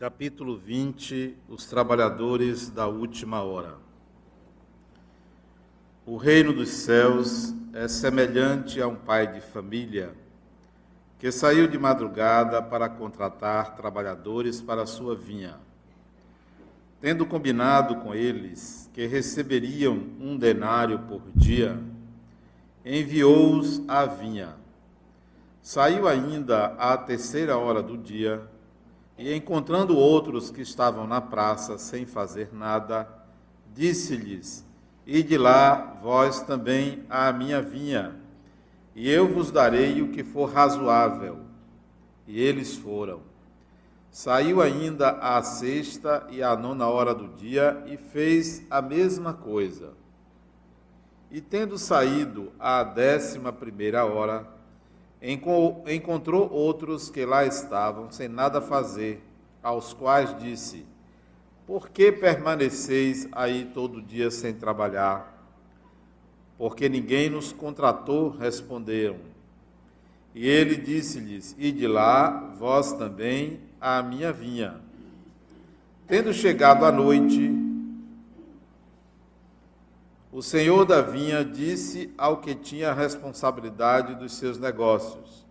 Capítulo 20 Os trabalhadores da última hora. O reino dos céus é semelhante a um pai de família que saiu de madrugada para contratar trabalhadores para sua vinha. Tendo combinado com eles que receberiam um denário por dia, enviou-os à vinha. Saiu ainda à terceira hora do dia e, encontrando outros que estavam na praça sem fazer nada, disse-lhes: Ide lá, vós também, à minha vinha, e eu vos darei o que for razoável. E eles foram. Saiu ainda à sexta e à nona hora do dia e fez a mesma coisa. E tendo saído à décima primeira hora, encontrou outros que lá estavam, sem nada fazer, aos quais disse: Por que permaneceis aí todo dia sem trabalhar? Porque ninguém nos contratou, responderam. E ele disse-lhes: Ide lá, vós também, à minha vinha. Tendo chegado a noite, o senhor da vinha disse ao que tinha a responsabilidade dos seus negócios: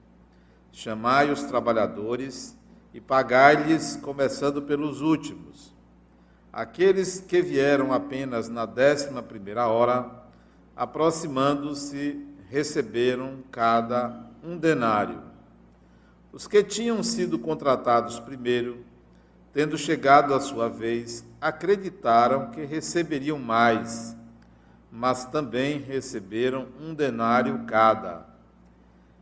Chamai os trabalhadores e pagai-lhes, começando pelos últimos. Aqueles que vieram apenas na décima primeira hora, aproximando-se, receberam cada um denário. Os que tinham sido contratados primeiro, tendo chegado a sua vez, acreditaram que receberiam mais mas também receberam um denário cada.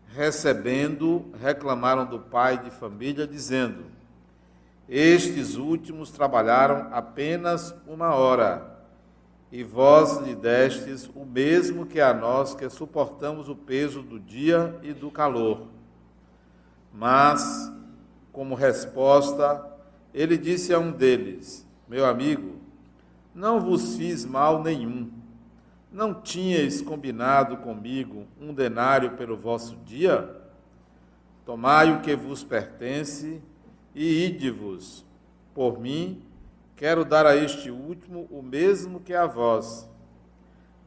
Recebendo, reclamaram do pai de família, dizendo: Estes últimos trabalharam apenas uma hora, e vós lhe destes o mesmo que a nós que suportamos o peso do dia e do calor. Mas, como resposta, ele disse a um deles: Meu amigo, não vos fiz mal nenhum não tinhais combinado comigo um denário pelo vosso dia? Tomai o que vos pertence e ide-vos. Por mim, quero dar a este último o mesmo que a vós.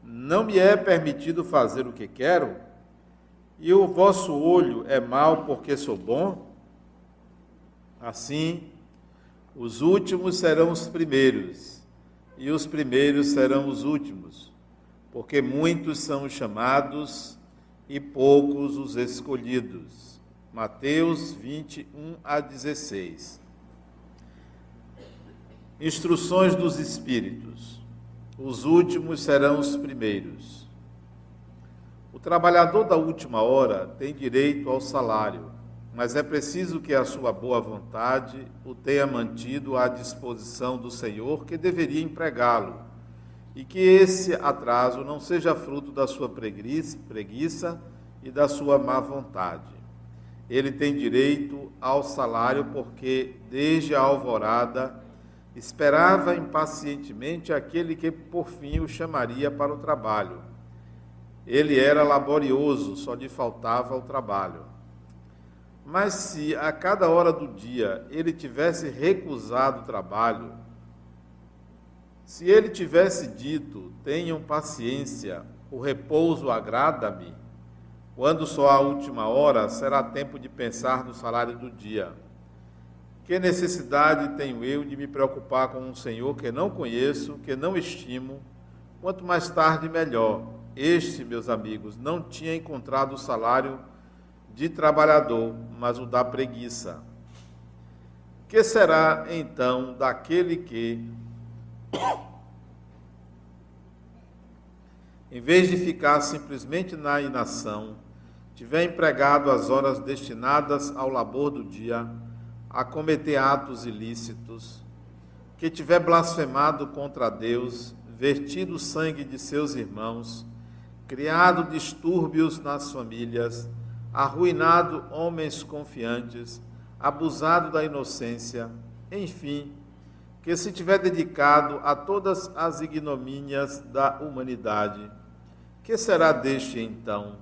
Não me é permitido fazer o que quero? E o vosso olho é mau porque sou bom? Assim, os últimos serão os primeiros, e os primeiros serão os últimos porque muitos são os chamados e poucos os escolhidos. Mateus 21 a 16. Instruções dos Espíritos. Os últimos serão os primeiros. O trabalhador da última hora tem direito ao salário, mas é preciso que a sua boa vontade o tenha mantido à disposição do Senhor que deveria empregá-lo e que esse atraso não seja fruto da sua preguiça e da sua má vontade. Ele tem direito ao salário porque, desde a alvorada, esperava impacientemente aquele que por fim o chamaria para o trabalho. Ele era laborioso, só lhe faltava o trabalho. Mas se a cada hora do dia ele tivesse recusado o trabalho, se ele tivesse dito: Tenham paciência, o repouso agrada-me, quando só a última hora será tempo de pensar no salário do dia. Que necessidade tenho eu de me preocupar com um Senhor que não conheço, que não estimo? Quanto mais tarde, melhor. Este, meus amigos, não tinha encontrado o salário de trabalhador, mas o da preguiça. Que será então daquele que, em vez de ficar simplesmente na inação, tiver empregado as horas destinadas ao labor do dia a cometer atos ilícitos, que tiver blasfemado contra Deus, vertido o sangue de seus irmãos, criado distúrbios nas famílias, arruinado homens confiantes, abusado da inocência, enfim, que se tiver dedicado a todas as ignomínias da humanidade, que será deste então?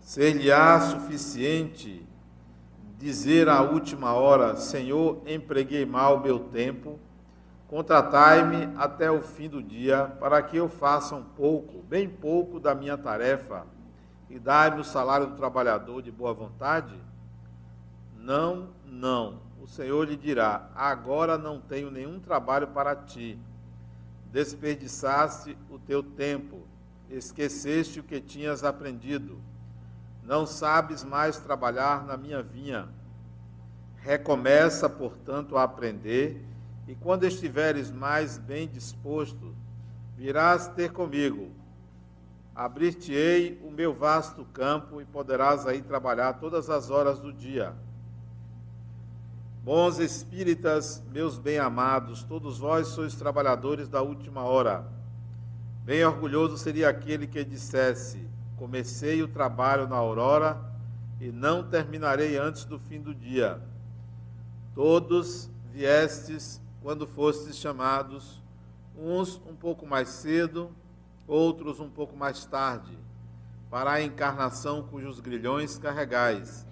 Ser-lhe-á suficiente dizer à última hora: Senhor, empreguei mal meu tempo, contratai-me até o fim do dia, para que eu faça um pouco, bem pouco da minha tarefa, e dai-me o salário do trabalhador de boa vontade? Não, não. O Senhor lhe dirá: Agora não tenho nenhum trabalho para ti. Desperdiçaste o teu tempo, esqueceste o que tinhas aprendido não sabes mais trabalhar na minha vinha. Recomeça, portanto, a aprender, e quando estiveres mais bem disposto, virás ter comigo. Abrir-te-ei o meu vasto campo e poderás aí trabalhar todas as horas do dia. Bons espíritas, meus bem-amados, todos vós sois trabalhadores da última hora. Bem orgulhoso seria aquele que dissesse: Comecei o trabalho na aurora e não terminarei antes do fim do dia. Todos viestes quando fostes chamados, uns um pouco mais cedo, outros um pouco mais tarde, para a encarnação cujos grilhões carregais.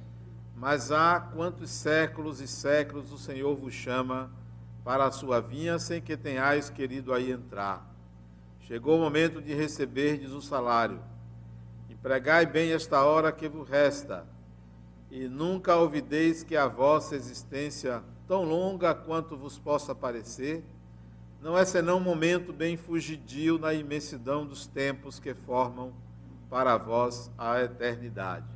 Mas há quantos séculos e séculos o Senhor vos chama para a sua vinha sem que tenhais querido aí entrar. Chegou o momento de receberdes o salário Pregai bem esta hora que vos resta, e nunca ouvideis que a vossa existência, tão longa quanto vos possa parecer, não é senão um momento bem fugidio na imensidão dos tempos que formam para vós a eternidade.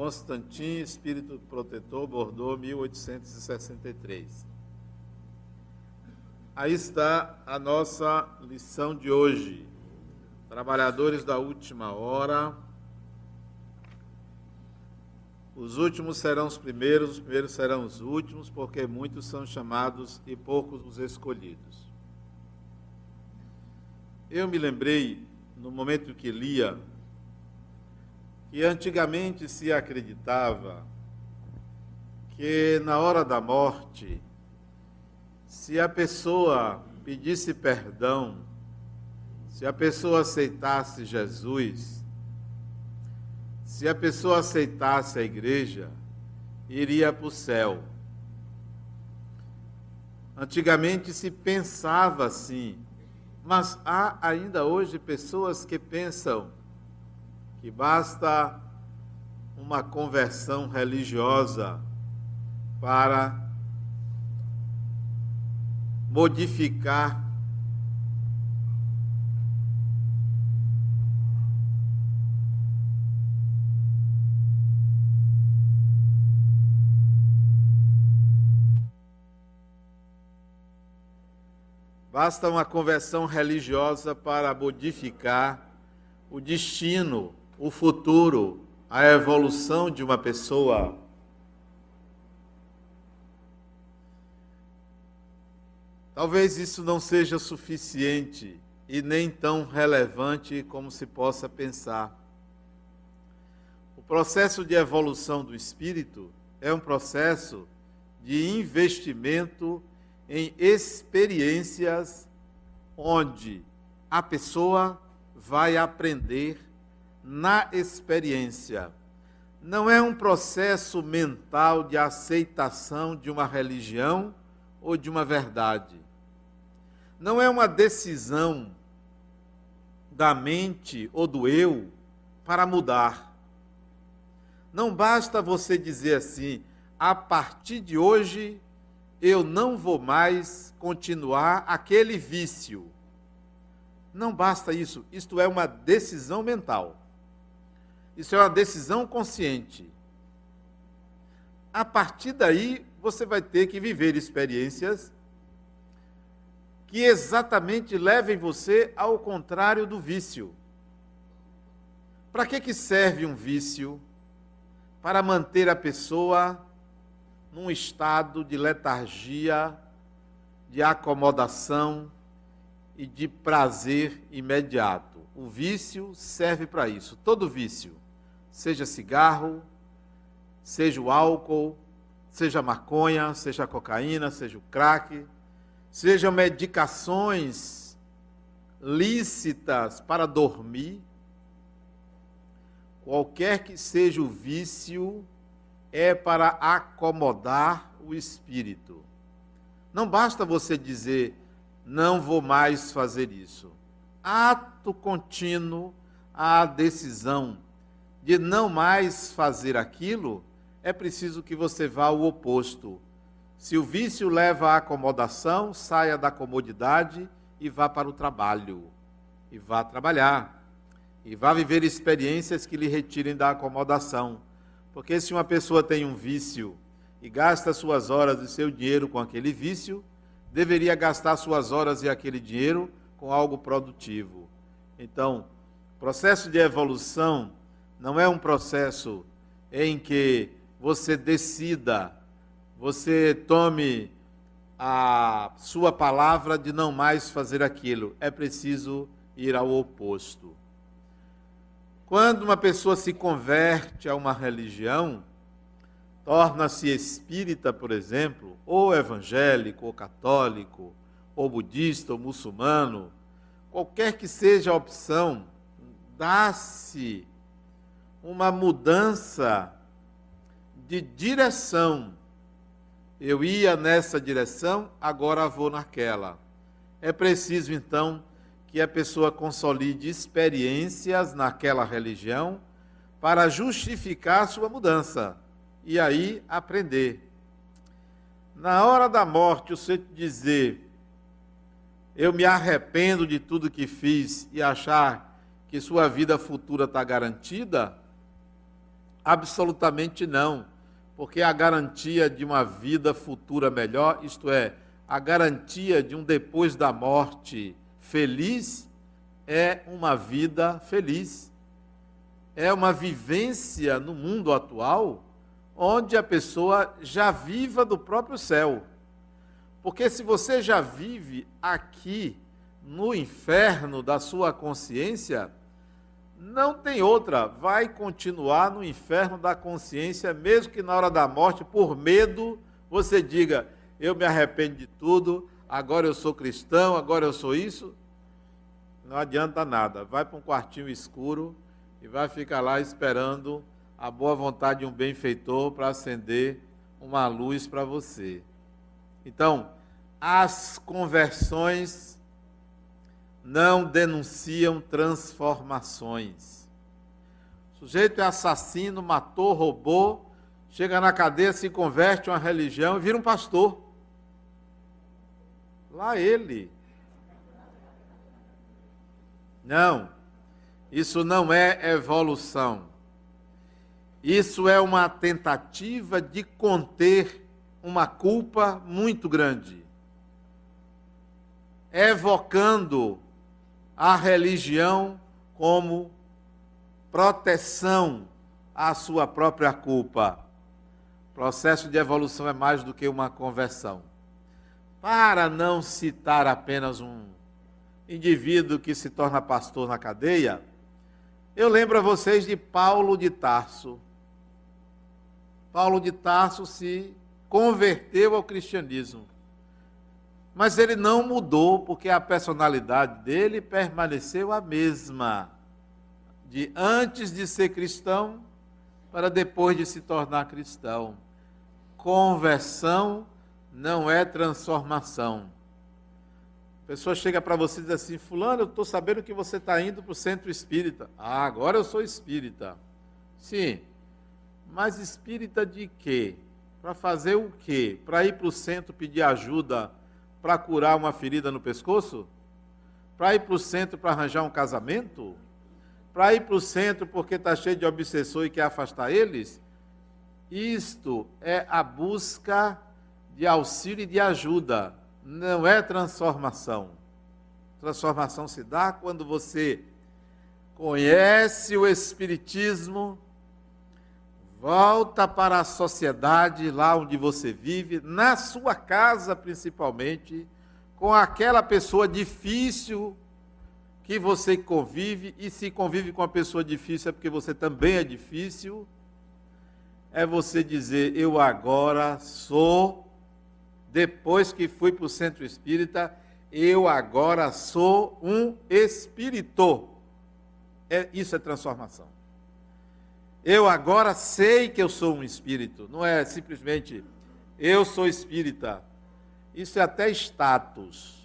Constantin, Espírito Protetor, Bordeaux, 1863. Aí está a nossa lição de hoje. Trabalhadores da última hora. Os últimos serão os primeiros, os primeiros serão os últimos, porque muitos são chamados e poucos os escolhidos. Eu me lembrei, no momento que lia, que antigamente se acreditava que na hora da morte, se a pessoa pedisse perdão se a pessoa aceitasse Jesus, se a pessoa aceitasse a igreja, iria para o céu. Antigamente se pensava assim, mas há ainda hoje pessoas que pensam que basta uma conversão religiosa para modificar Basta uma conversão religiosa para modificar o destino, o futuro, a evolução de uma pessoa. Talvez isso não seja suficiente e nem tão relevante como se possa pensar. O processo de evolução do espírito é um processo de investimento em experiências onde a pessoa vai aprender na experiência. Não é um processo mental de aceitação de uma religião ou de uma verdade. Não é uma decisão da mente ou do eu para mudar. Não basta você dizer assim, a partir de hoje eu não vou mais continuar aquele vício. Não basta isso, isto é uma decisão mental. Isso é uma decisão consciente. A partir daí, você vai ter que viver experiências que exatamente levem você ao contrário do vício. Para que, que serve um vício? Para manter a pessoa num estado de letargia, de acomodação e de prazer imediato. O vício serve para isso. Todo vício, seja cigarro, seja o álcool, seja maconha, seja cocaína, seja o crack, sejam medicações lícitas para dormir, qualquer que seja o vício, é para acomodar o espírito. Não basta você dizer, não vou mais fazer isso. Ato contínuo, a decisão de não mais fazer aquilo, é preciso que você vá ao oposto. Se o vício leva à acomodação, saia da comodidade e vá para o trabalho. E vá trabalhar. E vá viver experiências que lhe retirem da acomodação. Porque se uma pessoa tem um vício e gasta suas horas e seu dinheiro com aquele vício, deveria gastar suas horas e aquele dinheiro com algo produtivo. Então, processo de evolução não é um processo em que você decida, você tome a sua palavra de não mais fazer aquilo. É preciso ir ao oposto. Quando uma pessoa se converte a uma religião, torna-se espírita, por exemplo, ou evangélico, ou católico, ou budista, ou muçulmano, qualquer que seja a opção, dá-se uma mudança de direção. Eu ia nessa direção, agora vou naquela. É preciso, então, que a pessoa consolide experiências naquela religião para justificar sua mudança e aí aprender. Na hora da morte, você dizer, eu me arrependo de tudo que fiz e achar que sua vida futura está garantida? Absolutamente não, porque a garantia de uma vida futura melhor, isto é, a garantia de um depois da morte feliz, é uma vida feliz. É uma vivência no mundo atual onde a pessoa já viva do próprio céu. Porque se você já vive aqui no inferno da sua consciência, não tem outra, vai continuar no inferno da consciência, mesmo que na hora da morte, por medo, você diga: Eu me arrependo de tudo, agora eu sou cristão, agora eu sou isso. Não adianta nada, vai para um quartinho escuro e vai ficar lá esperando a boa vontade de um benfeitor para acender uma luz para você. Então, as conversões não denunciam transformações. O sujeito é assassino, matou, roubou, chega na cadeia, se converte a uma religião e vira um pastor. Lá ele. Não, isso não é evolução. Isso é uma tentativa de conter uma culpa muito grande, evocando a religião como proteção à sua própria culpa. O processo de evolução é mais do que uma conversão. Para não citar apenas um indivíduo que se torna pastor na cadeia, eu lembro a vocês de Paulo de Tarso Paulo de Tarso se converteu ao cristianismo. Mas ele não mudou, porque a personalidade dele permaneceu a mesma. De antes de ser cristão para depois de se tornar cristão. Conversão não é transformação. A pessoa chega para você e diz assim: Fulano, eu estou sabendo que você está indo para o centro espírita. Ah, agora eu sou espírita. Sim, mas espírita de quê? Para fazer o quê? Para ir para o centro pedir ajuda para curar uma ferida no pescoço? Para ir para o centro para arranjar um casamento? Para ir para o centro porque está cheio de obsessor e quer afastar eles? Isto é a busca de auxílio e de ajuda, não é transformação. Transformação se dá quando você conhece o Espiritismo Volta para a sociedade, lá onde você vive, na sua casa principalmente, com aquela pessoa difícil que você convive, e se convive com uma pessoa difícil é porque você também é difícil. É você dizer: Eu agora sou, depois que fui para o centro espírita, eu agora sou um espírito. É, isso é transformação. Eu agora sei que eu sou um espírito. Não é simplesmente eu sou espírita. Isso é até status.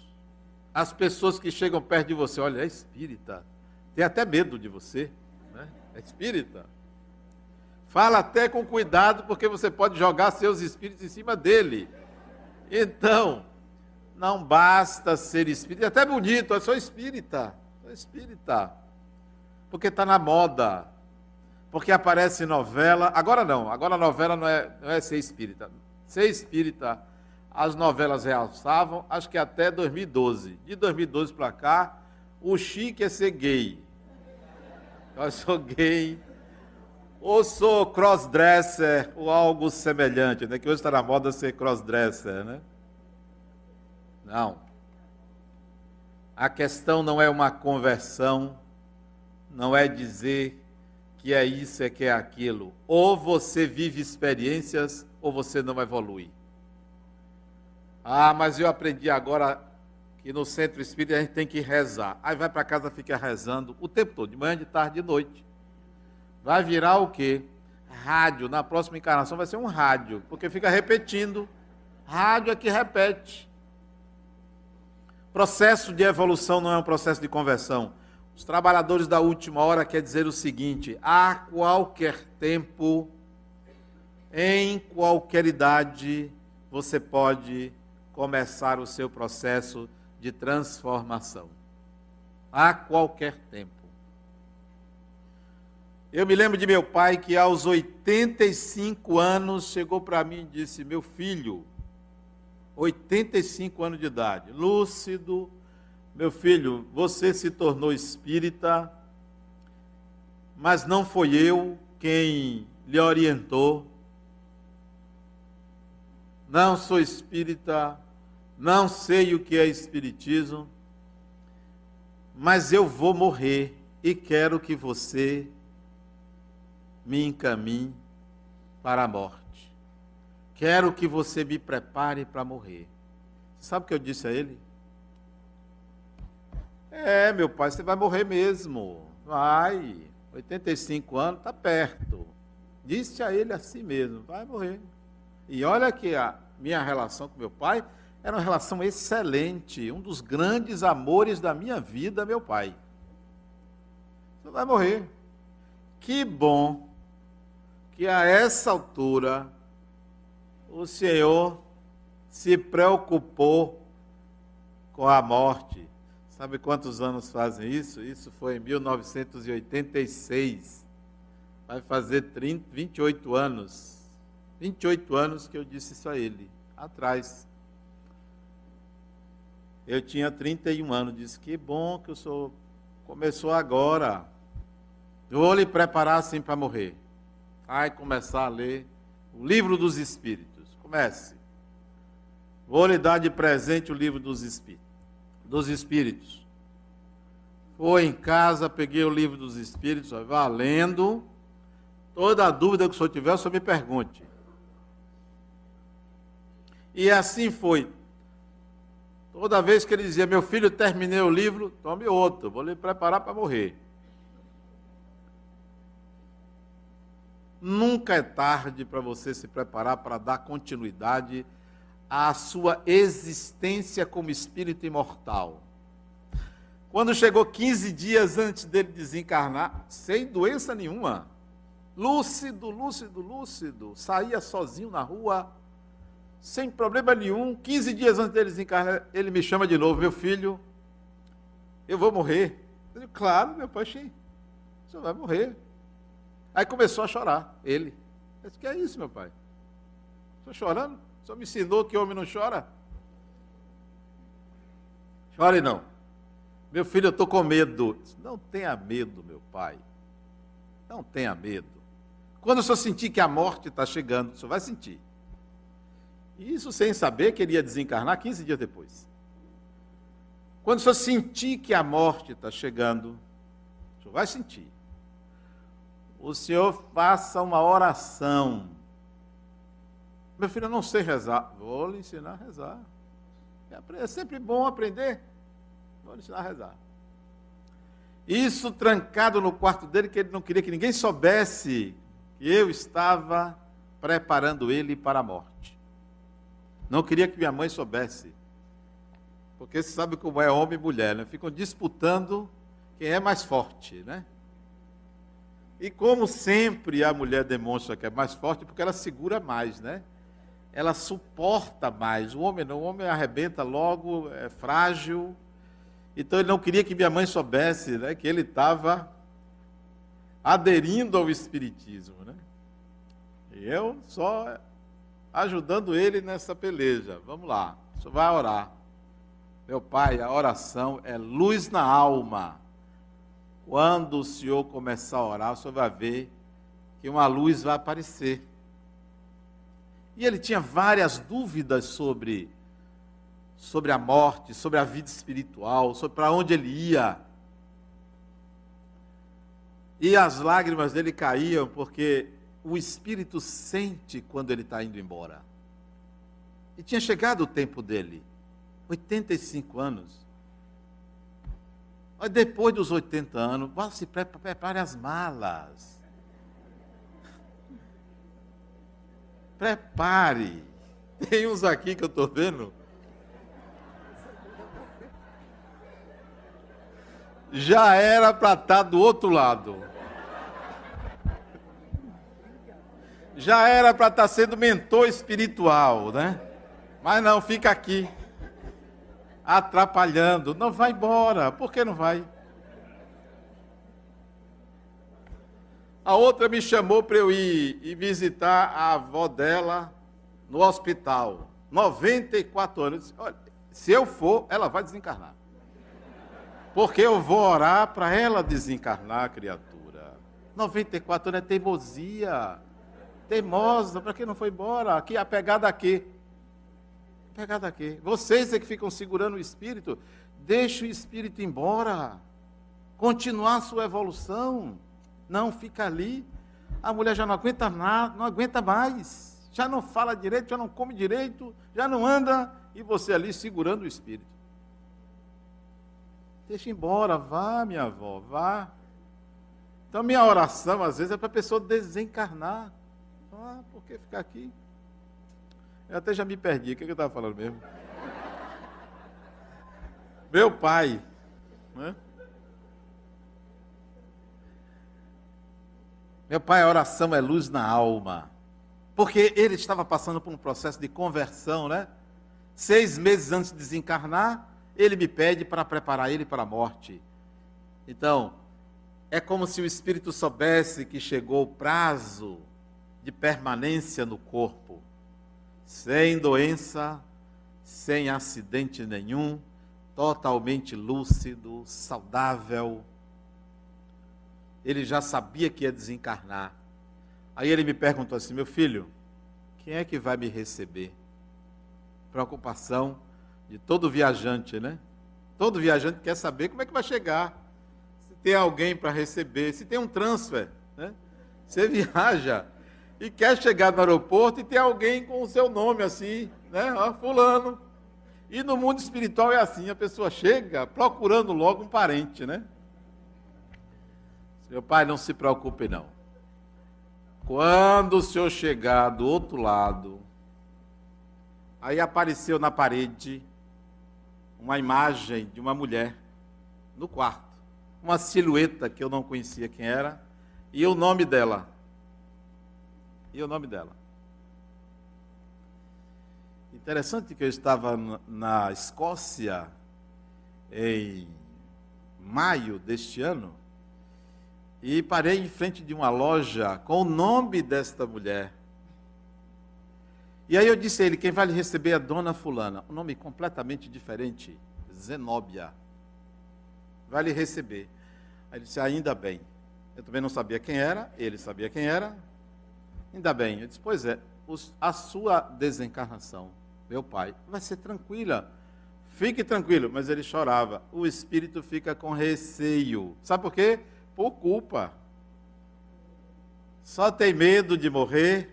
As pessoas que chegam perto de você, olha, é espírita. Tem até medo de você. Né? É espírita. Fala até com cuidado, porque você pode jogar seus espíritos em cima dele. Então, não basta ser espírita, é até bonito, eu sou espírita, sou espírita. Porque está na moda, porque aparece novela. Agora não, agora a novela não é, não é ser espírita. Ser espírita, as novelas realçavam, acho que até 2012. De 2012 para cá, o chique é ser gay. Eu sou gay, ou sou crossdresser, ou algo semelhante, né? que hoje está na moda ser crossdresser, né? Não. A questão não é uma conversão, não é dizer que é isso, é que é aquilo. Ou você vive experiências, ou você não evolui. Ah, mas eu aprendi agora que no centro espírita a gente tem que rezar. Aí vai para casa fica rezando o tempo todo, de manhã, de tarde, de noite. Vai virar o quê? Rádio. Na próxima encarnação vai ser um rádio, porque fica repetindo. Rádio é que repete. Processo de evolução não é um processo de conversão. Os trabalhadores da última hora quer dizer o seguinte: a qualquer tempo, em qualquer idade, você pode começar o seu processo de transformação. A qualquer tempo. Eu me lembro de meu pai que aos 85 anos chegou para mim e disse: Meu filho, 85 anos de idade, lúcido, meu filho, você se tornou espírita, mas não foi eu quem lhe orientou. Não sou espírita, não sei o que é espiritismo, mas eu vou morrer e quero que você me encaminhe para a morte. Quero que você me prepare para morrer. Sabe o que eu disse a ele? É, meu pai, você vai morrer mesmo. Vai. 85 anos, está perto. Disse a ele assim mesmo: vai morrer. E olha que a minha relação com meu pai era uma relação excelente. Um dos grandes amores da minha vida, meu pai. Você vai morrer. Que bom que a essa altura o Senhor se preocupou com a morte Sabe quantos anos fazem isso? Isso foi em 1986. Vai fazer 30, 28 anos. 28 anos que eu disse isso a ele, atrás. Eu tinha 31 anos, disse: Que bom que o senhor começou agora. Eu vou lhe preparar assim para morrer. Vai começar a ler o livro dos Espíritos. Comece. Vou lhe dar de presente o livro dos Espíritos dos Espíritos. Foi em casa, peguei o livro dos Espíritos, valendo. Toda a dúvida que o senhor tiver, o senhor me pergunte. E assim foi. Toda vez que ele dizia, meu filho, terminei o livro, tome outro, vou lhe preparar para morrer. Nunca é tarde para você se preparar para dar continuidade a sua existência como espírito imortal. Quando chegou 15 dias antes dele desencarnar, sem doença nenhuma, lúcido, lúcido, lúcido, saía sozinho na rua, sem problema nenhum. 15 dias antes dele desencarnar, ele me chama de novo, meu filho, eu vou morrer. Eu digo, claro, meu pai, sim, vai morrer. Aí começou a chorar, ele. Eu disse, que é isso, meu pai? Estou chorando? O senhor me ensinou que homem não chora? Chore não. Meu filho, eu estou com medo. Não tenha medo, meu pai. Não tenha medo. Quando o senhor sentir que a morte está chegando, o senhor vai sentir. Isso sem saber que ele ia desencarnar 15 dias depois. Quando o senhor sentir que a morte está chegando, o senhor vai sentir. O senhor faça uma oração meu filho, eu não sei rezar. Vou lhe ensinar a rezar. É sempre bom aprender. Vou lhe ensinar a rezar. Isso trancado no quarto dele, que ele não queria que ninguém soubesse que eu estava preparando ele para a morte. Não queria que minha mãe soubesse. Porque você sabe como é homem e mulher, né? Ficam disputando quem é mais forte, né? E como sempre a mulher demonstra que é mais forte, porque ela segura mais, né? Ela suporta mais. O homem não, o homem arrebenta logo, é frágil. Então ele não queria que minha mãe soubesse, né, que ele estava aderindo ao espiritismo, né? E eu só ajudando ele nessa peleja. Vamos lá, você vai orar. Meu pai, a oração é luz na alma. Quando o senhor começar a orar, o senhor vai ver que uma luz vai aparecer. E ele tinha várias dúvidas sobre sobre a morte, sobre a vida espiritual, sobre para onde ele ia. E as lágrimas dele caíam porque o espírito sente quando ele está indo embora. E tinha chegado o tempo dele, 85 anos. Mas depois dos 80 anos, vá se prepare as malas. Prepare. Tem uns aqui que eu estou vendo. Já era para estar tá do outro lado. Já era para estar tá sendo mentor espiritual, né? Mas não, fica aqui atrapalhando. Não vai embora. Por que não vai? A outra me chamou para eu ir e visitar a avó dela no hospital. 94 anos. Olha, se eu for, ela vai desencarnar. Porque eu vou orar para ela desencarnar, criatura. 94 anos é teimosia. Teimosa, para que não foi embora? Aqui, a quê? Pegada aqui. Vocês é que ficam segurando o espírito. Deixa o espírito embora. Continuar a sua evolução. Não fica ali. A mulher já não aguenta nada, não aguenta mais. Já não fala direito, já não come direito, já não anda. E você ali segurando o espírito. Deixa embora, vá, minha avó, vá. Então, minha oração, às vezes, é para a pessoa desencarnar. Ah, por que ficar aqui? Eu até já me perdi. O que eu estava falando mesmo? Meu pai. Né? Meu pai, a oração é luz na alma. Porque ele estava passando por um processo de conversão, né? Seis meses antes de desencarnar, ele me pede para preparar ele para a morte. Então, é como se o espírito soubesse que chegou o prazo de permanência no corpo sem doença, sem acidente nenhum, totalmente lúcido, saudável. Ele já sabia que ia desencarnar. Aí ele me perguntou assim: meu filho, quem é que vai me receber? Preocupação de todo viajante, né? Todo viajante quer saber como é que vai chegar. Se tem alguém para receber, se tem um transfer, né? Você viaja, e quer chegar no aeroporto e ter alguém com o seu nome assim, né? Ó, fulano. E no mundo espiritual é assim, a pessoa chega procurando logo um parente, né? Meu pai, não se preocupe não. Quando o senhor chegar do outro lado, aí apareceu na parede uma imagem de uma mulher no quarto, uma silhueta que eu não conhecia quem era, e o nome dela, e o nome dela. Interessante que eu estava na Escócia em maio deste ano e parei em frente de uma loja com o nome desta mulher. E aí eu disse a ele: quem vai lhe receber é a dona Fulana. Um nome completamente diferente, Zenóbia. Vai lhe receber. Aí ele disse: ainda bem. Eu também não sabia quem era, ele sabia quem era, Ainda bem. Eu disse, pois é, a sua desencarnação, meu pai, vai ser tranquila. Fique tranquilo. Mas ele chorava. O espírito fica com receio. Sabe por quê? Por culpa. Só tem medo de morrer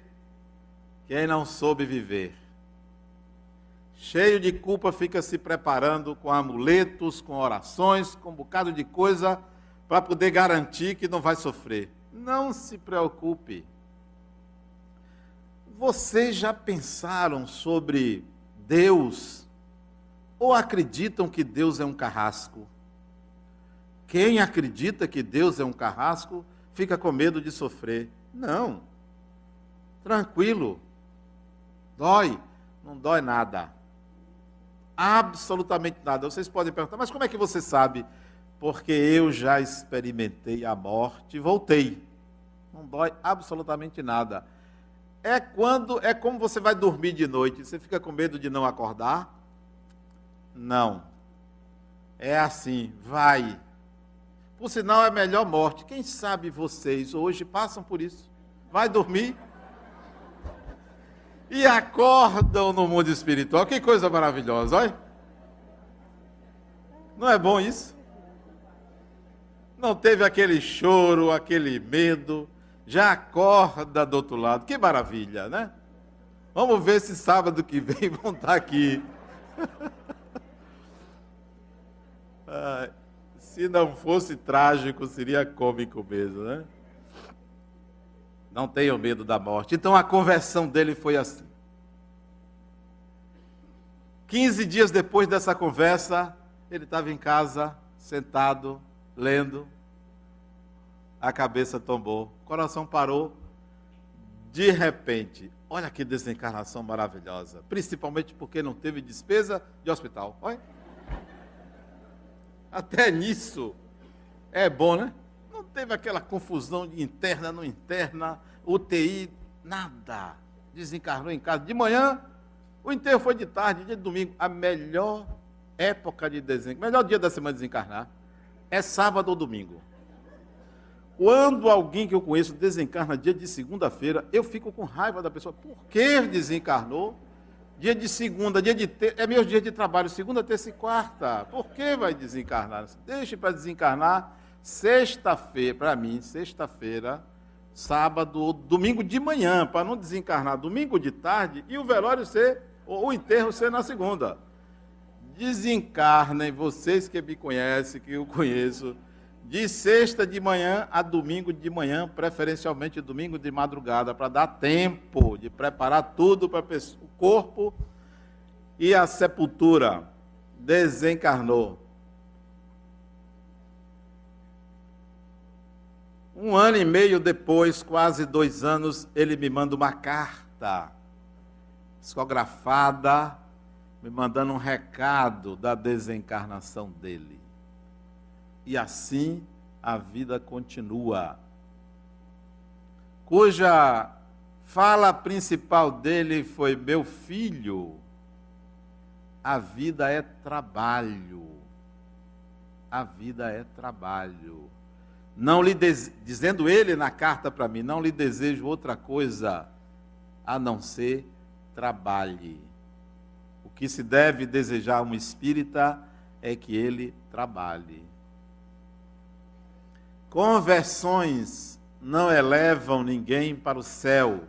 quem não soube viver. Cheio de culpa, fica se preparando com amuletos, com orações, com um bocado de coisa para poder garantir que não vai sofrer. Não se preocupe. Vocês já pensaram sobre Deus? Ou acreditam que Deus é um carrasco? Quem acredita que Deus é um carrasco fica com medo de sofrer. Não. Tranquilo. Dói? Não dói nada. Absolutamente nada. Vocês podem perguntar, mas como é que você sabe? Porque eu já experimentei a morte e voltei. Não dói absolutamente nada. É quando é como você vai dormir de noite. Você fica com medo de não acordar? Não. É assim, vai. Por sinal, é a melhor morte. Quem sabe vocês hoje passam por isso? Vai dormir e acordam no mundo espiritual. Que coisa maravilhosa, olha. Não é bom isso? Não teve aquele choro, aquele medo, já acorda do outro lado. Que maravilha, né? Vamos ver se sábado que vem vão estar aqui. se não fosse trágico, seria cômico mesmo, né? Não tenham medo da morte. Então a conversão dele foi assim. 15 dias depois dessa conversa, ele estava em casa, sentado, lendo. A cabeça tombou, o coração parou. De repente, olha que desencarnação maravilhosa. Principalmente porque não teve despesa de hospital. Olha. Até nisso é bom, né? Não teve aquela confusão de interna, não interna, UTI, nada. Desencarnou em casa. De manhã, o enterro foi de tarde, dia de domingo. A melhor época de desencarnar, melhor dia da semana de desencarnar, é sábado ou domingo. Quando alguém que eu conheço desencarna dia de segunda-feira, eu fico com raiva da pessoa. Por que desencarnou? Dia de segunda, dia de ter... é meu dia de trabalho, segunda, terça e quarta. Por que vai desencarnar? Deixe para desencarnar sexta-feira, para mim, sexta-feira, sábado ou domingo de manhã, para não desencarnar domingo de tarde e o velório ser, ou o enterro ser na segunda. Desencarnem, vocês que me conhecem, que eu conheço, de sexta de manhã a domingo de manhã, preferencialmente domingo de madrugada, para dar tempo de preparar tudo para o corpo e a sepultura. Desencarnou. Um ano e meio depois, quase dois anos, ele me manda uma carta, psicografada, me mandando um recado da desencarnação dele. E assim a vida continua. Cuja fala principal dele foi: Meu filho, a vida é trabalho. A vida é trabalho. Não lhe dizendo ele na carta para mim, não lhe desejo outra coisa a não ser trabalhe. O que se deve desejar a um espírita é que ele trabalhe. Conversões não elevam ninguém para o céu,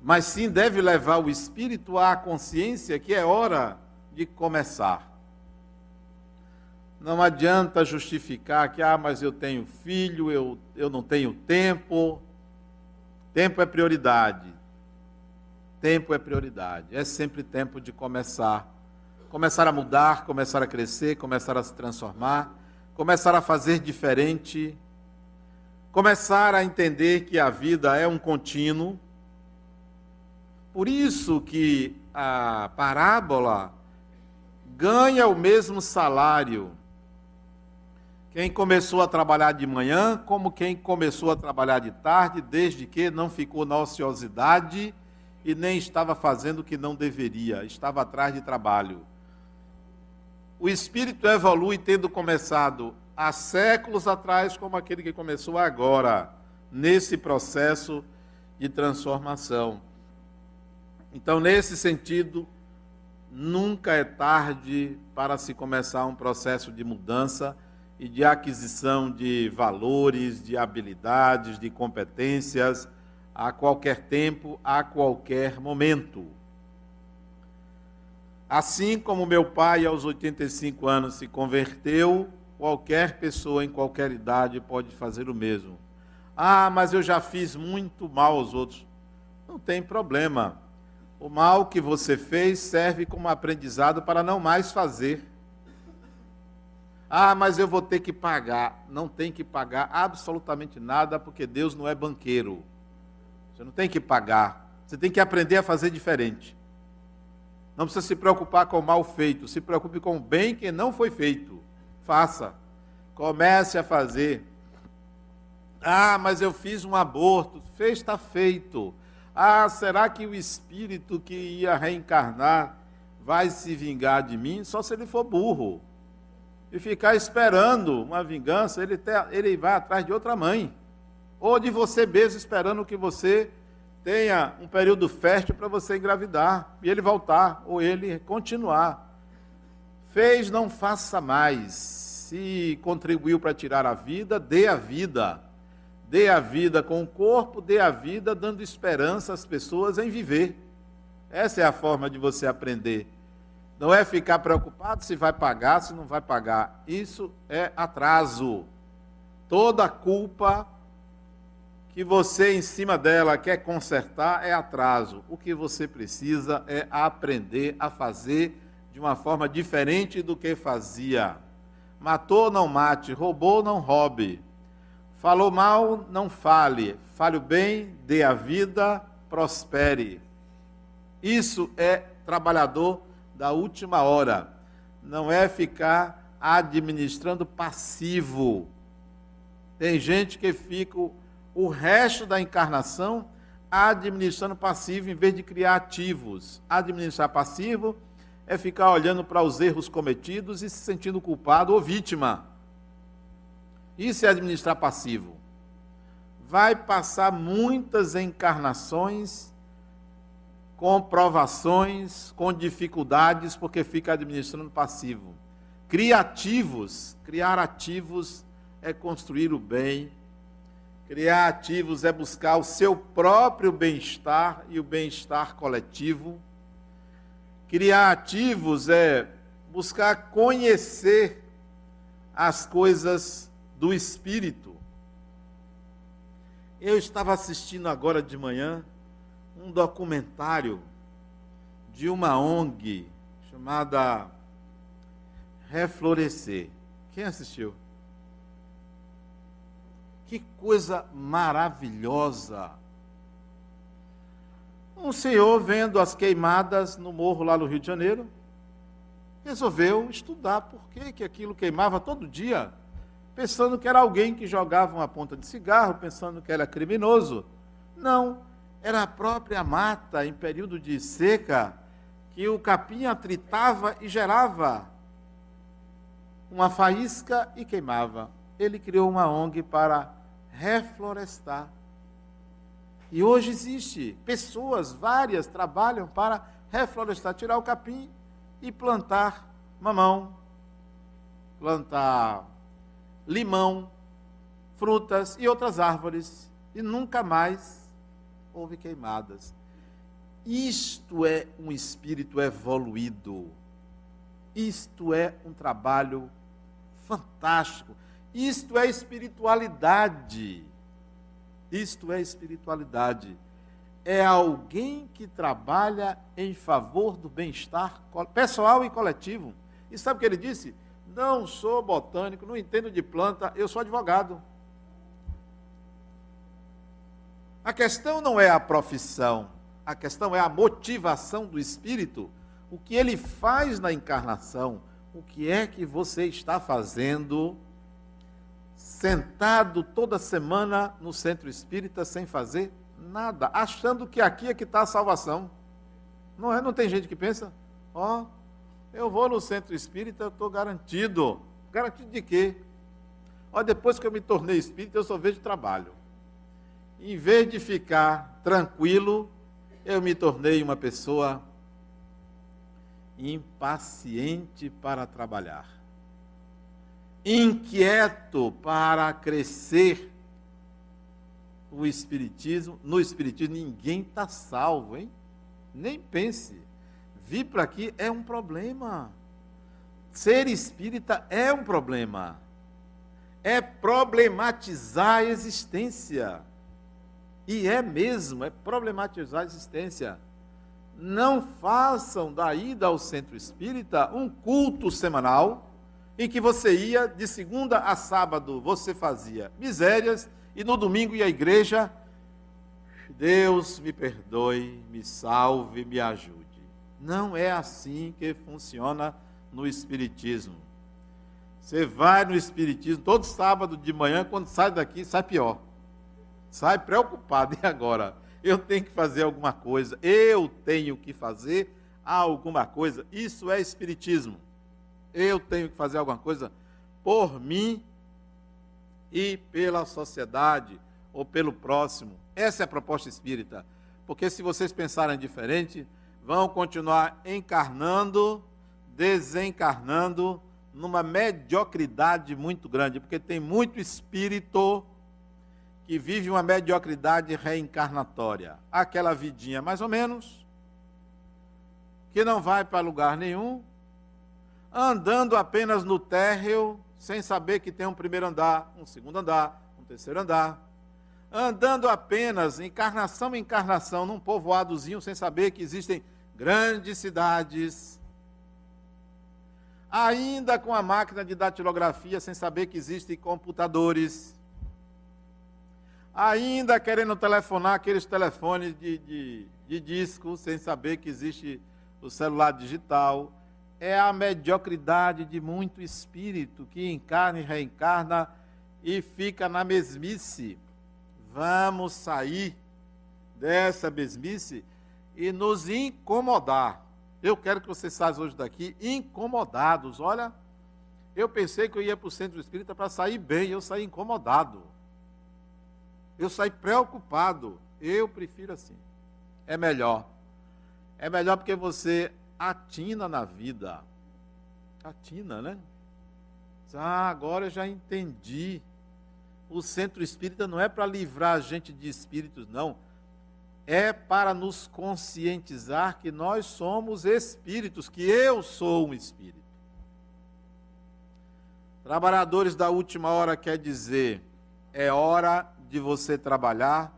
mas sim deve levar o espírito à consciência que é hora de começar. Não adianta justificar que, ah, mas eu tenho filho, eu, eu não tenho tempo. Tempo é prioridade. Tempo é prioridade. É sempre tempo de começar. Começar a mudar, começar a crescer, começar a se transformar, começar a fazer diferente, começar a entender que a vida é um contínuo. Por isso que a parábola ganha o mesmo salário quem começou a trabalhar de manhã, como quem começou a trabalhar de tarde, desde que não ficou na ociosidade e nem estava fazendo o que não deveria, estava atrás de trabalho. O espírito evolui tendo começado há séculos atrás, como aquele que começou agora, nesse processo de transformação. Então, nesse sentido, nunca é tarde para se começar um processo de mudança e de aquisição de valores, de habilidades, de competências a qualquer tempo, a qualquer momento. Assim como meu pai, aos 85 anos, se converteu, qualquer pessoa em qualquer idade pode fazer o mesmo. Ah, mas eu já fiz muito mal aos outros. Não tem problema. O mal que você fez serve como aprendizado para não mais fazer. Ah, mas eu vou ter que pagar. Não tem que pagar absolutamente nada, porque Deus não é banqueiro. Você não tem que pagar. Você tem que aprender a fazer diferente. Não precisa se preocupar com o mal feito, se preocupe com o bem que não foi feito. Faça. Comece a fazer. Ah, mas eu fiz um aborto. Fez, está feito. Ah, será que o espírito que ia reencarnar vai se vingar de mim? Só se ele for burro. E ficar esperando uma vingança, ele, ele vai atrás de outra mãe. Ou de você mesmo esperando que você tenha um período fértil para você engravidar e ele voltar, ou ele continuar. Fez, não faça mais. Se contribuiu para tirar a vida, dê a vida. Dê a vida com o corpo, dê a vida dando esperança às pessoas em viver. Essa é a forma de você aprender. Não é ficar preocupado se vai pagar, se não vai pagar. Isso é atraso. Toda culpa que você em cima dela quer consertar é atraso. O que você precisa é aprender a fazer de uma forma diferente do que fazia. Matou, não mate. Roubou, não roube. Falou mal, não fale. Fale o bem, dê a vida, prospere. Isso é trabalhador da última hora. Não é ficar administrando passivo. Tem gente que fica o resto da encarnação administrando passivo em vez de criar ativos. Administrar passivo é ficar olhando para os erros cometidos e se sentindo culpado ou vítima. Isso é administrar passivo. Vai passar muitas encarnações com provações, com dificuldades, porque fica administrando passivo. Criativos, criar ativos é construir o bem. Criar ativos é buscar o seu próprio bem-estar e o bem-estar coletivo. Criar ativos é buscar conhecer as coisas do Espírito. Eu estava assistindo agora de manhã um documentário de uma ONG chamada Reflorescer. Quem assistiu? Que coisa maravilhosa! Um senhor vendo as queimadas no morro lá no Rio de Janeiro, resolveu estudar por que, que aquilo queimava todo dia pensando que era alguém que jogava uma ponta de cigarro, pensando que era criminoso. Não, era a própria mata em período de seca que o capim atritava e gerava uma faísca e queimava. Ele criou uma ONG para reflorestar. E hoje existe pessoas, várias, trabalham para reflorestar, tirar o capim e plantar mamão, plantar limão, frutas e outras árvores, e nunca mais houve queimadas. Isto é um espírito evoluído. Isto é um trabalho fantástico. Isto é espiritualidade. Isto é espiritualidade. É alguém que trabalha em favor do bem-estar pessoal e coletivo. E sabe o que ele disse? Não sou botânico, não entendo de planta, eu sou advogado. A questão não é a profissão, a questão é a motivação do espírito, o que ele faz na encarnação, o que é que você está fazendo sentado toda semana no centro espírita sem fazer nada, achando que aqui é que está a salvação. Não é? Não tem gente que pensa, ó, oh, eu vou no centro espírita, eu estou garantido. Garantido de quê? Olha, depois que eu me tornei espírita, eu só vejo trabalho. Em vez de ficar tranquilo, eu me tornei uma pessoa impaciente para trabalhar, inquieto para crescer. O espiritismo, no espiritismo ninguém está salvo, hein? Nem pense vir para aqui é um problema. Ser espírita é um problema. É problematizar a existência. E é mesmo, é problematizar a existência. Não façam da ida ao centro espírita um culto semanal em que você ia de segunda a sábado, você fazia misérias e no domingo ia à igreja. Deus me perdoe, me salve, me ajude. Não é assim que funciona no Espiritismo. Você vai no Espiritismo todo sábado de manhã, quando sai daqui, sai pior. Sai preocupado. E agora? Eu tenho que fazer alguma coisa. Eu tenho que fazer alguma coisa. Isso é Espiritismo. Eu tenho que fazer alguma coisa por mim e pela sociedade ou pelo próximo. Essa é a proposta espírita. Porque se vocês pensarem diferente, vão continuar encarnando, desencarnando numa mediocridade muito grande, porque tem muito espírito que vive uma mediocridade reencarnatória. Aquela vidinha mais ou menos, que não vai para lugar nenhum, andando apenas no térreo, sem saber que tem um primeiro andar, um segundo andar, um terceiro andar, andando apenas encarnação em encarnação num povoadozinho, sem saber que existem grandes cidades, ainda com a máquina de datilografia, sem saber que existem computadores, ainda querendo telefonar aqueles telefones de, de, de disco, sem saber que existe o celular digital, é a mediocridade de muito espírito que encarna e reencarna e fica na mesmice. Vamos sair dessa mesmice e nos incomodar. Eu quero que vocês saiam hoje daqui incomodados. Olha, eu pensei que eu ia para o centro espírita para sair bem, eu saí incomodado. Eu saí preocupado. Eu prefiro assim. É melhor. É melhor porque você atina na vida. Atina, né? Ah, agora eu já entendi. O centro espírita não é para livrar a gente de espíritos, não. É para nos conscientizar que nós somos espíritos, que eu sou um espírito. Trabalhadores da última hora quer dizer, é hora de você trabalhar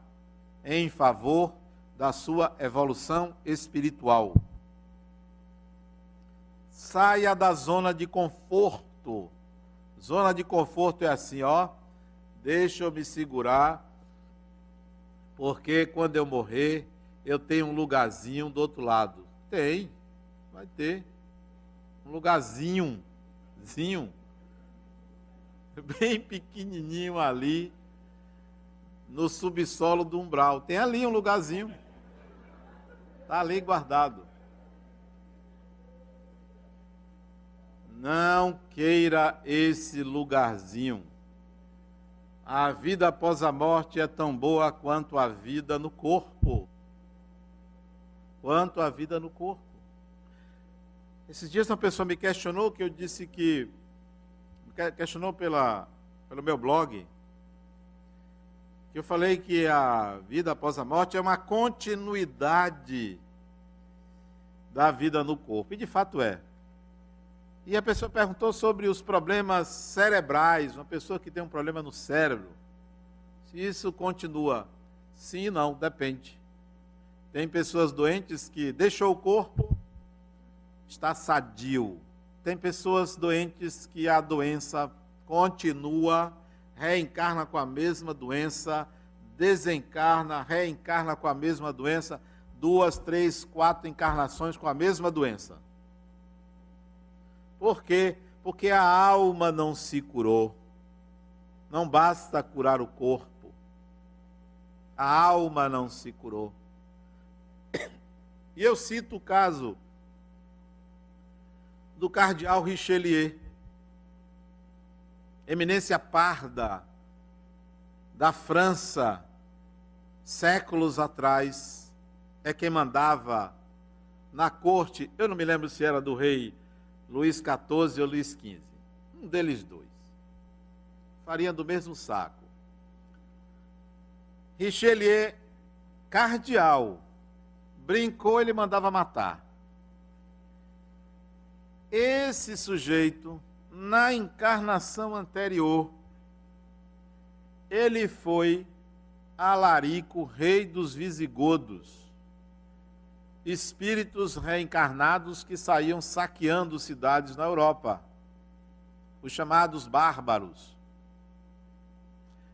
em favor da sua evolução espiritual. Saia da zona de conforto. Zona de conforto é assim, ó. Deixa eu me segurar, porque quando eu morrer, eu tenho um lugarzinho do outro lado. Tem, vai ter. Um lugarzinho, zinho, bem pequenininho ali, no subsolo do umbral. Tem ali um lugarzinho. Está ali guardado. Não queira esse lugarzinho. A vida após a morte é tão boa quanto a vida no corpo. Quanto a vida no corpo. Esses dias uma pessoa me questionou que eu disse que questionou pela, pelo meu blog que eu falei que a vida após a morte é uma continuidade da vida no corpo. E de fato é. E a pessoa perguntou sobre os problemas cerebrais, uma pessoa que tem um problema no cérebro. Se isso continua. Sim, não, depende. Tem pessoas doentes que deixou o corpo, está sadio. Tem pessoas doentes que a doença continua, reencarna com a mesma doença, desencarna, reencarna com a mesma doença, duas, três, quatro encarnações com a mesma doença. Por quê? Porque a alma não se curou. Não basta curar o corpo. A alma não se curou. E eu cito o caso do cardeal Richelieu, eminência parda da França, séculos atrás, é quem mandava na corte, eu não me lembro se era do rei Luís XIV ou Luís XV. Um deles dois. Farinha do mesmo saco. Richelieu, cardeal, brincou, ele mandava matar. Esse sujeito, na encarnação anterior, ele foi Alarico, rei dos visigodos, espíritos reencarnados que saíam saqueando cidades na Europa, os chamados bárbaros.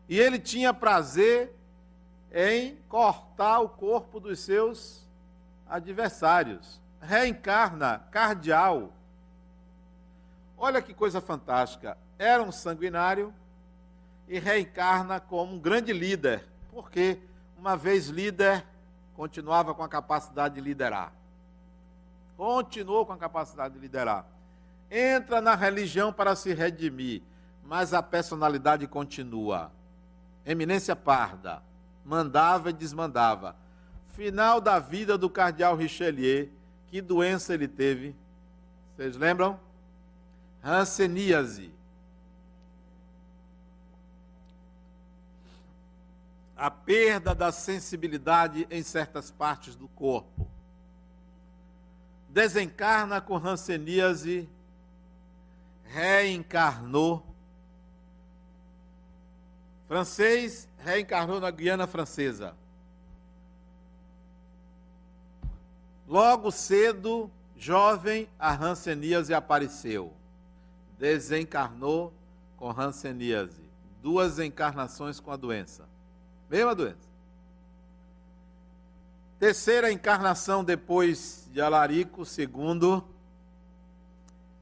E ele tinha prazer em cortar o corpo dos seus adversários. Reencarna cardeal. Olha que coisa fantástica. Era um sanguinário e reencarna como um grande líder, porque uma vez líder, continuava com a capacidade de liderar. Continuou com a capacidade de liderar. Entra na religião para se redimir, mas a personalidade continua. Eminência parda, mandava e desmandava. Final da vida do cardeal Richelieu, que doença ele teve? Vocês lembram? Hanseníase. A perda da sensibilidade em certas partes do corpo. Desencarna com hanseníase, reencarnou. Francês reencarnou na Guiana Francesa. Logo cedo, jovem, a hanseníase apareceu. Desencarnou com hanseníase. Duas encarnações com a doença. Mesma doença. Terceira encarnação depois de Alarico, segundo,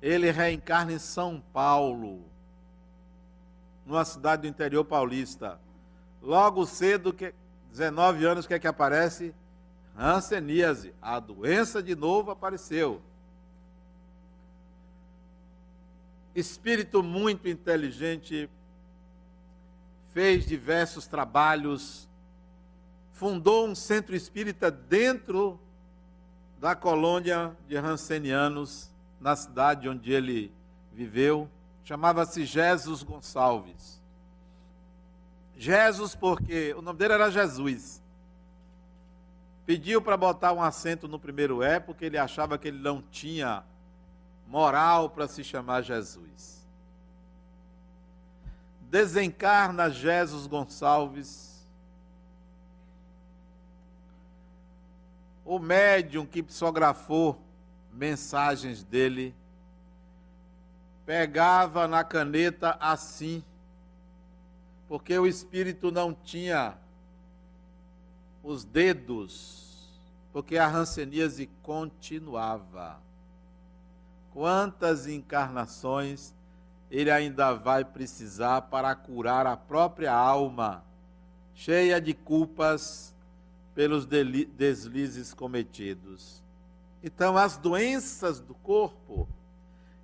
ele reencarna em São Paulo, numa cidade do interior paulista. Logo cedo, que, 19 anos, o que é que aparece? Hanseníase. A doença de novo apareceu. Espírito muito inteligente, fez diversos trabalhos, fundou um centro espírita dentro da colônia de Hansenianos, na cidade onde ele viveu, chamava-se Jesus Gonçalves. Jesus, porque o nome dele era Jesus. Pediu para botar um acento no primeiro é, porque ele achava que ele não tinha moral para se chamar Jesus desencarna Jesus Gonçalves, o médium que psicografou mensagens dele, pegava na caneta assim, porque o espírito não tinha os dedos, porque a ranceníase continuava. Quantas encarnações ele ainda vai precisar para curar a própria alma, cheia de culpas pelos deslizes cometidos. Então, as doenças do corpo,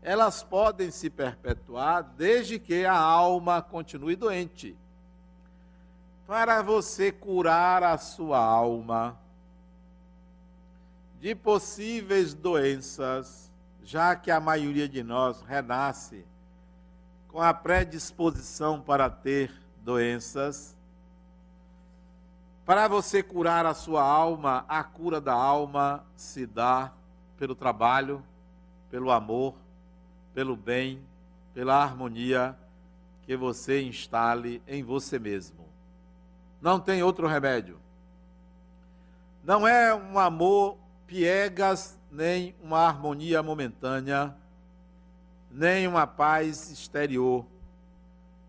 elas podem se perpetuar desde que a alma continue doente. Para você curar a sua alma de possíveis doenças, já que a maioria de nós renasce com a predisposição para ter doenças. Para você curar a sua alma, a cura da alma se dá pelo trabalho, pelo amor, pelo bem, pela harmonia que você instale em você mesmo. Não tem outro remédio. Não é um amor piegas, nem uma harmonia momentânea nem uma paz exterior.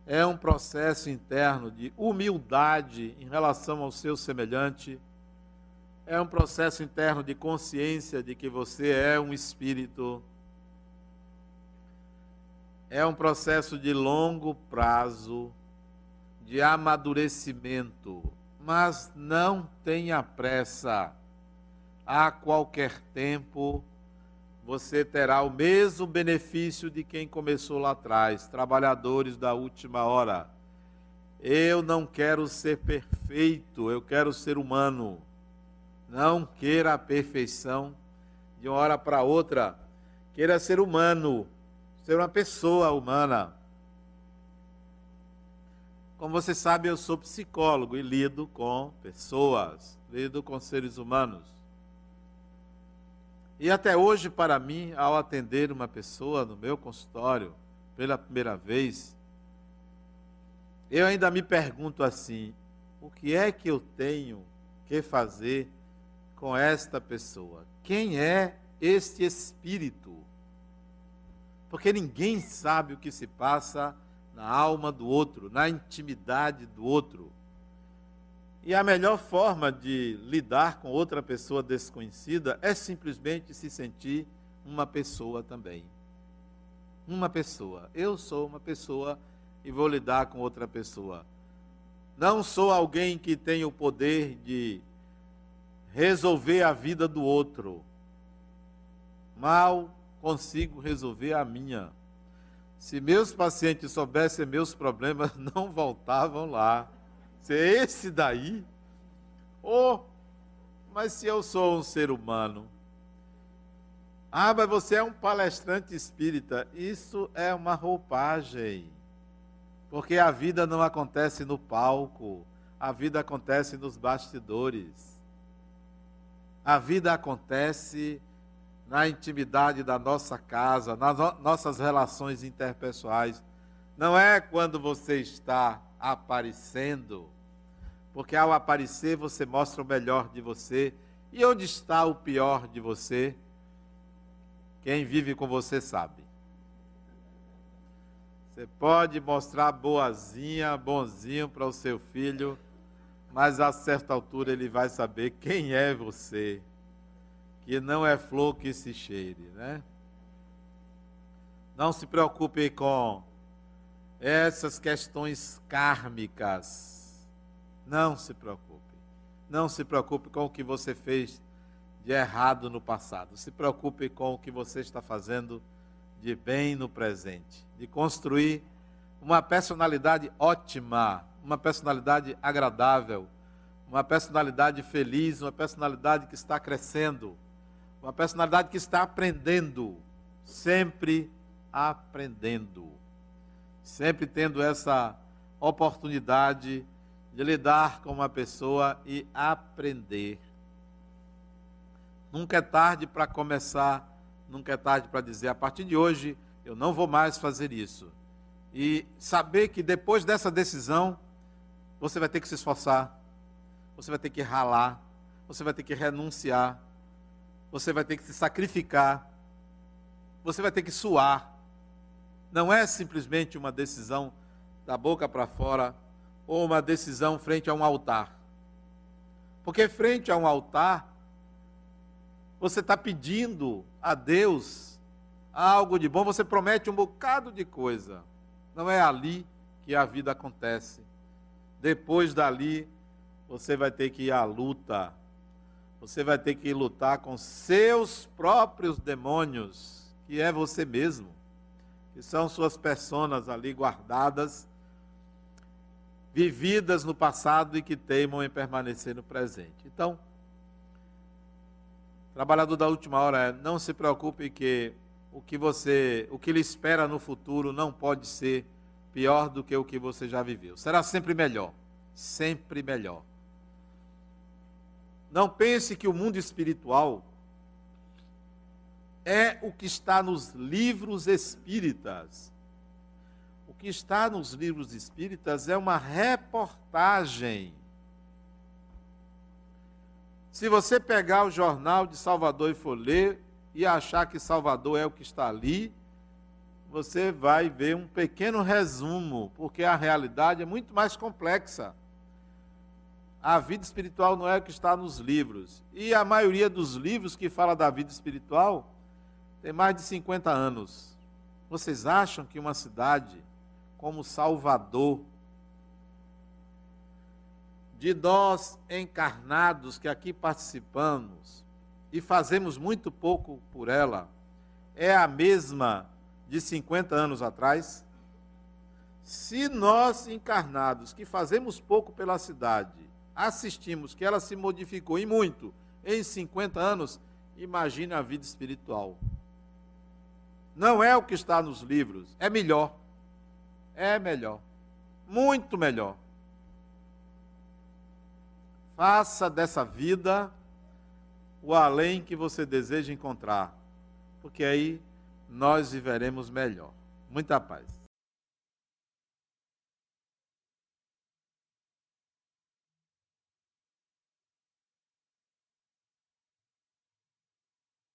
É um processo interno de humildade em relação ao seu semelhante. É um processo interno de consciência de que você é um espírito. É um processo de longo prazo, de amadurecimento. Mas não tenha pressa. A qualquer tempo você terá o mesmo benefício de quem começou lá atrás, trabalhadores da última hora. Eu não quero ser perfeito, eu quero ser humano. Não queira a perfeição de uma hora para outra. Queira ser humano, ser uma pessoa humana. Como você sabe, eu sou psicólogo e lido com pessoas, lido com seres humanos. E até hoje, para mim, ao atender uma pessoa no meu consultório pela primeira vez, eu ainda me pergunto assim: o que é que eu tenho que fazer com esta pessoa? Quem é este espírito? Porque ninguém sabe o que se passa na alma do outro, na intimidade do outro. E a melhor forma de lidar com outra pessoa desconhecida é simplesmente se sentir uma pessoa também. Uma pessoa. Eu sou uma pessoa e vou lidar com outra pessoa. Não sou alguém que tem o poder de resolver a vida do outro. Mal consigo resolver a minha. Se meus pacientes soubessem meus problemas, não voltavam lá. Se é esse daí, oh, mas se eu sou um ser humano, ah, mas você é um palestrante espírita, isso é uma roupagem. Porque a vida não acontece no palco, a vida acontece nos bastidores. A vida acontece na intimidade da nossa casa, nas nossas relações interpessoais. Não é quando você está aparecendo, porque ao aparecer você mostra o melhor de você. E onde está o pior de você? Quem vive com você sabe. Você pode mostrar boazinha, bonzinho para o seu filho, mas a certa altura ele vai saber quem é você que não é flor que se cheire, né? Não se preocupe com essas questões kármicas. Não se preocupe. Não se preocupe com o que você fez de errado no passado. Se preocupe com o que você está fazendo de bem no presente. De construir uma personalidade ótima, uma personalidade agradável, uma personalidade feliz, uma personalidade que está crescendo uma personalidade que está aprendendo, sempre aprendendo, sempre tendo essa oportunidade de lidar com uma pessoa e aprender. Nunca é tarde para começar, nunca é tarde para dizer, a partir de hoje eu não vou mais fazer isso. E saber que depois dessa decisão, você vai ter que se esforçar, você vai ter que ralar, você vai ter que renunciar, você vai ter que se sacrificar, você vai ter que suar. Não é simplesmente uma decisão da boca para fora ou uma decisão frente a um altar. Porque frente a um altar, você está pedindo a Deus algo de bom, você promete um bocado de coisa. Não é ali que a vida acontece. Depois dali, você vai ter que ir à luta você vai ter que lutar com seus próprios demônios, que é você mesmo, que são suas personas ali guardadas, vividas no passado e que teimam em permanecer no presente. Então, trabalhador da última hora não se preocupe que o que você, o que lhe espera no futuro não pode ser pior do que o que você já viveu. Será sempre melhor, sempre melhor. Não pense que o mundo espiritual é o que está nos livros espíritas. Que está nos livros espíritas é uma reportagem. Se você pegar o jornal de Salvador e for ler e achar que Salvador é o que está ali, você vai ver um pequeno resumo, porque a realidade é muito mais complexa a vida espiritual não é o que está nos livros. E a maioria dos livros que fala da vida espiritual tem mais de 50 anos. Vocês acham que uma cidade como Salvador, de nós encarnados que aqui participamos e fazemos muito pouco por ela, é a mesma de 50 anos atrás? Se nós encarnados que fazemos pouco pela cidade assistimos que ela se modificou e muito em 50 anos, imagine a vida espiritual. Não é o que está nos livros, é melhor. É melhor. Muito melhor. Faça dessa vida o além que você deseja encontrar, porque aí nós viveremos melhor. Muita paz.